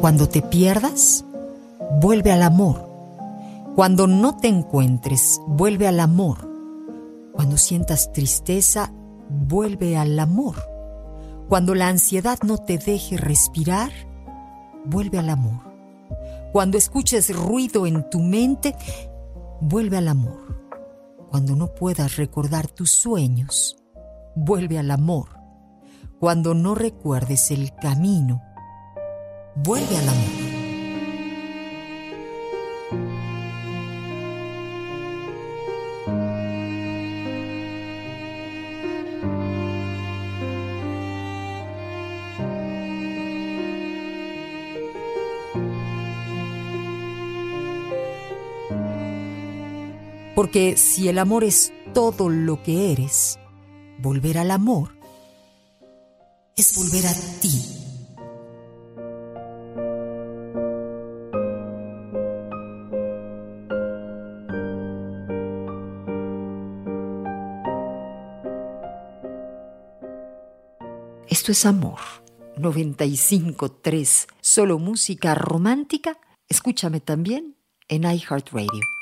Cuando te pierdas, vuelve al amor. Cuando no te encuentres, vuelve al amor. Cuando sientas tristeza, vuelve al amor. Cuando la ansiedad no te deje respirar, vuelve al amor. Cuando escuches ruido en tu mente, vuelve al amor. Cuando no puedas recordar tus sueños, vuelve al amor. Cuando no recuerdes el camino, vuelve al amor. Porque si el amor es todo lo que eres, volver al amor es volver a ti. Esto es amor. 95.3. Solo música romántica. Escúchame también en iHeartRadio.